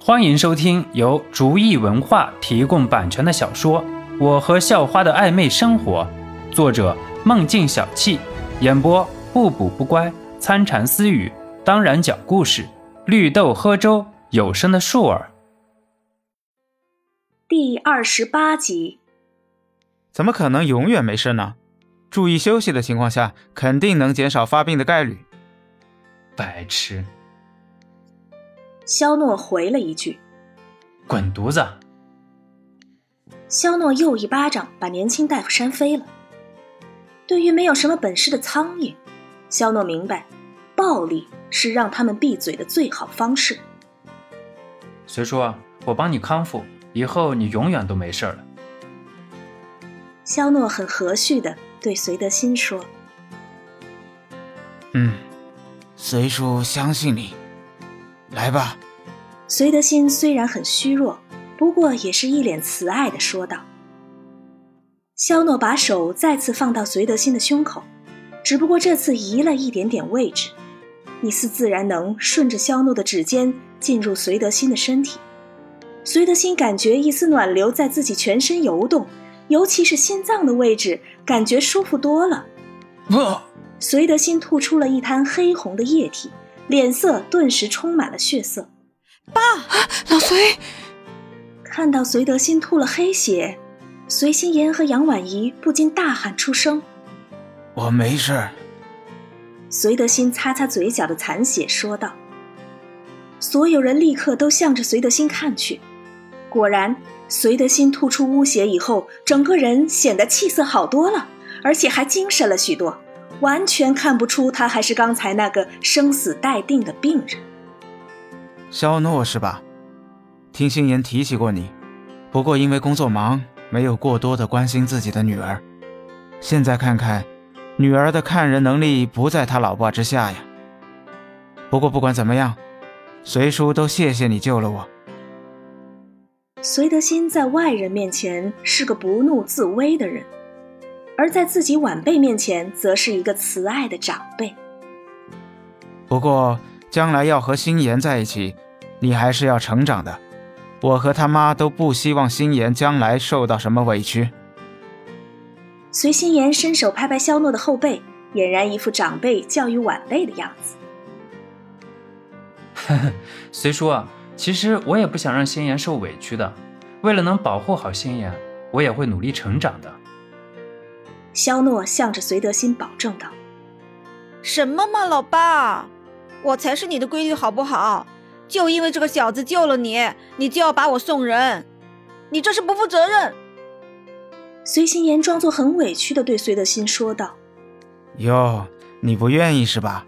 欢迎收听由竹意文化提供版权的小说《我和校花的暧昧生活》，作者梦境小憩，演播不补不乖、参禅私语，当然讲故事，绿豆喝粥，有声的树儿。第二十八集，怎么可能永远没事呢？注意休息的情况下，肯定能减少发病的概率。白痴。肖诺回了一句：“滚犊子！”肖诺又一巴掌把年轻大夫扇飞了。对于没有什么本事的苍蝇，肖诺明白，暴力是让他们闭嘴的最好方式。随叔，我帮你康复，以后你永远都没事了。肖诺很和煦的对隋德新说：“嗯，随叔相信你。”来吧，隋德新虽然很虚弱，不过也是一脸慈爱的说道。肖诺把手再次放到隋德新的胸口，只不过这次移了一点点位置，一丝自然能顺着肖诺的指尖进入隋德新的身体。隋德新感觉一丝暖流在自己全身游动，尤其是心脏的位置，感觉舒服多了。不，隋德新吐出了一滩黑红的液体。脸色顿时充满了血色，爸，老隋看到隋德新吐了黑血，隋心言和杨婉仪不禁大喊出声：“我没事。”隋德新擦擦嘴角的残血，说道：“所有人立刻都向着隋德新看去，果然，隋德新吐出污血以后，整个人显得气色好多了，而且还精神了许多。”完全看不出他还是刚才那个生死待定的病人。肖诺是吧？听心言提起过你，不过因为工作忙，没有过多的关心自己的女儿。现在看看，女儿的看人能力不在他老爸之下呀。不过不管怎么样，随叔都谢谢你救了我。隋德新在外人面前是个不怒自威的人。而在自己晚辈面前，则是一个慈爱的长辈。不过，将来要和心妍在一起，你还是要成长的。我和他妈都不希望心妍将来受到什么委屈。随心妍伸手拍拍肖诺的后背，俨然一副长辈教育晚辈的样子。呵呵，随叔啊，其实我也不想让心妍受委屈的。为了能保护好心妍，我也会努力成长的。肖诺向着隋德新保证道：“什么嘛，老爸，我才是你的闺女，好不好？就因为这个小子救了你，你就要把我送人，你这是不负责任。”隋心言装作很委屈的对隋德新说道：“哟，你不愿意是吧？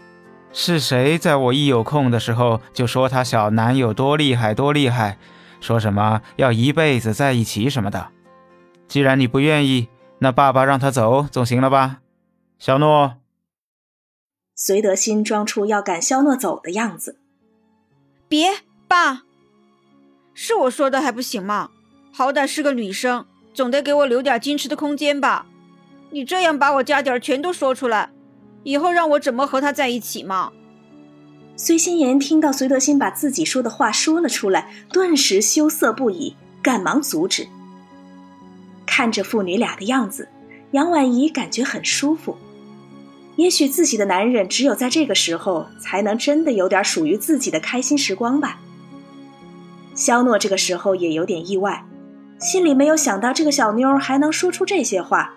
是谁在我一有空的时候就说他小男友多厉害多厉害，说什么要一辈子在一起什么的？既然你不愿意。”那爸爸让他走总行了吧，小诺。隋德新装出要赶肖诺走的样子。别，爸，是我说的还不行吗？好歹是个女生，总得给我留点矜持的空间吧。你这样把我家底儿全都说出来，以后让我怎么和他在一起嘛？隋心言听到隋德新把自己说的话说了出来，顿时羞涩不已，赶忙阻止。看着父女俩的样子，杨婉仪感觉很舒服。也许自己的男人只有在这个时候才能真的有点属于自己的开心时光吧。肖诺这个时候也有点意外，心里没有想到这个小妞还能说出这些话，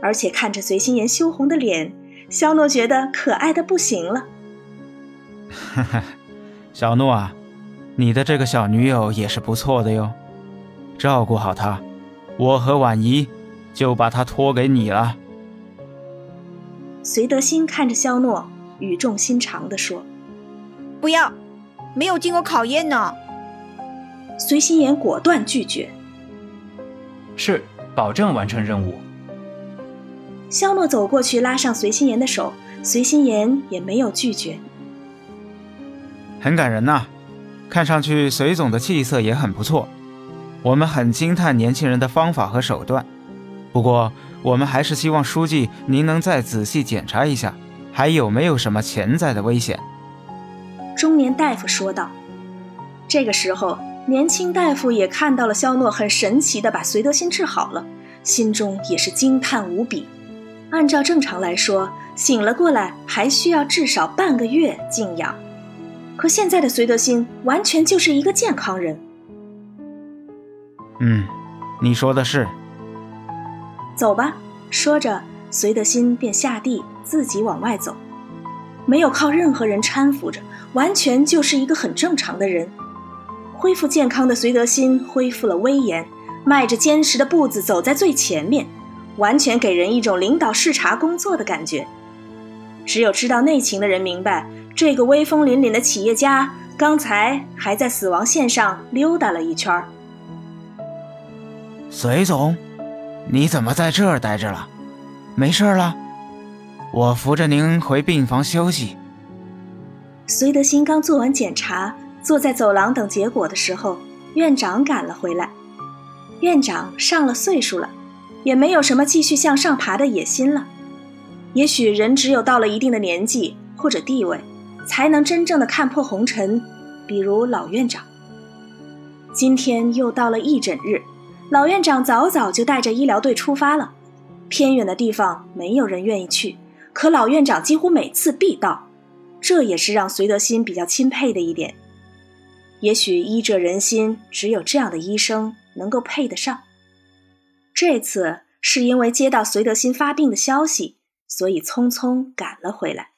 而且看着随心言羞红的脸，肖诺觉得可爱的不行了。哈哈，小诺啊，你的这个小女友也是不错的哟，照顾好她。我和婉仪就把他托给你了。隋德新看着肖诺，语重心长地说：“不要，没有经过考验呢。”隋心言果断拒绝：“是，保证完成任务。”肖诺走过去拉上隋心言的手，隋心言也没有拒绝。很感人呐，看上去隋总的气色也很不错。我们很惊叹年轻人的方法和手段，不过我们还是希望书记您能再仔细检查一下，还有没有什么潜在的危险。中年大夫说道：“这个时候，年轻大夫也看到了肖诺很神奇的把隋德新治好了，心中也是惊叹无比。按照正常来说，醒了过来还需要至少半个月静养，可现在的隋德新完全就是一个健康人。嗯，你说的是。走吧，说着，隋德新便下地自己往外走，没有靠任何人搀扶着，完全就是一个很正常的人。恢复健康的隋德新恢复了威严，迈着坚实的步子走在最前面。完全给人一种领导视察工作的感觉。只有知道内情的人明白，这个威风凛凛的企业家刚才还在死亡线上溜达了一圈。隋总，你怎么在这儿待着了？没事了？我扶着您回病房休息。隋德新刚做完检查，坐在走廊等结果的时候，院长赶了回来。院长上了岁数了。也没有什么继续向上爬的野心了。也许人只有到了一定的年纪或者地位，才能真正的看破红尘。比如老院长。今天又到了义诊日，老院长早早就带着医疗队出发了。偏远的地方没有人愿意去，可老院长几乎每次必到，这也是让隋德新比较钦佩的一点。也许医者仁心，只有这样的医生能够配得上。这次是因为接到隋德新发病的消息，所以匆匆赶了回来。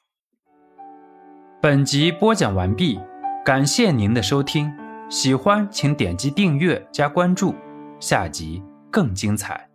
本集播讲完毕，感谢您的收听，喜欢请点击订阅加关注，下集更精彩。